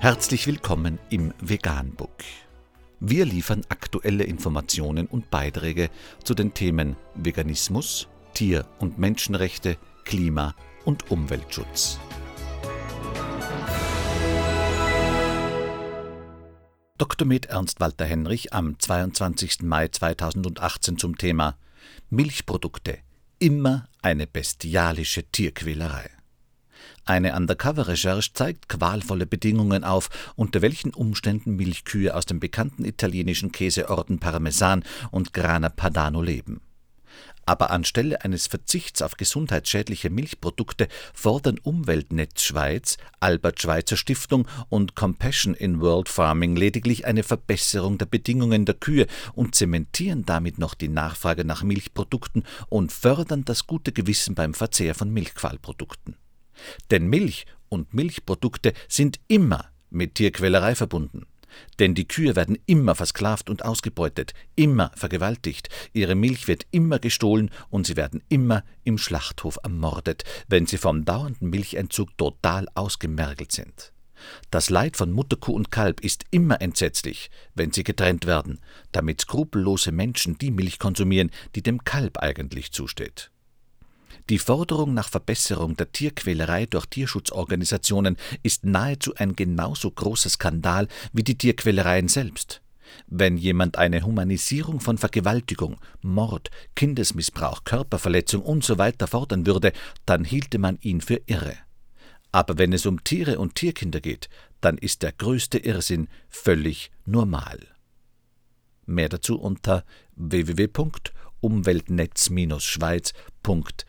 Herzlich willkommen im Veganbook. Wir liefern aktuelle Informationen und Beiträge zu den Themen Veganismus, Tier- und Menschenrechte, Klima- und Umweltschutz. Dr. Med Ernst Walter Henrich am 22. Mai 2018 zum Thema Milchprodukte immer eine bestialische Tierquälerei. Eine Undercover-Recherche zeigt qualvolle Bedingungen auf, unter welchen Umständen Milchkühe aus dem bekannten italienischen Käseorden Parmesan und Grana Padano leben. Aber anstelle eines Verzichts auf gesundheitsschädliche Milchprodukte fordern Umweltnetz Schweiz, Albert Schweitzer Stiftung und Compassion in World Farming lediglich eine Verbesserung der Bedingungen der Kühe und zementieren damit noch die Nachfrage nach Milchprodukten und fördern das gute Gewissen beim Verzehr von Milchqualprodukten. Denn Milch und Milchprodukte sind immer mit Tierquälerei verbunden. Denn die Kühe werden immer versklavt und ausgebeutet, immer vergewaltigt, ihre Milch wird immer gestohlen und sie werden immer im Schlachthof ermordet, wenn sie vom dauernden Milchentzug total ausgemergelt sind. Das Leid von Mutterkuh und Kalb ist immer entsetzlich, wenn sie getrennt werden, damit skrupellose Menschen die Milch konsumieren, die dem Kalb eigentlich zusteht. Die Forderung nach Verbesserung der Tierquälerei durch Tierschutzorganisationen ist nahezu ein genauso großer Skandal wie die Tierquälereien selbst. Wenn jemand eine Humanisierung von Vergewaltigung, Mord, Kindesmissbrauch, Körperverletzung usw. So fordern würde, dann hielte man ihn für irre. Aber wenn es um Tiere und Tierkinder geht, dann ist der größte Irrsinn völlig normal. Mehr dazu unter www.umweltnetz-schweiz.de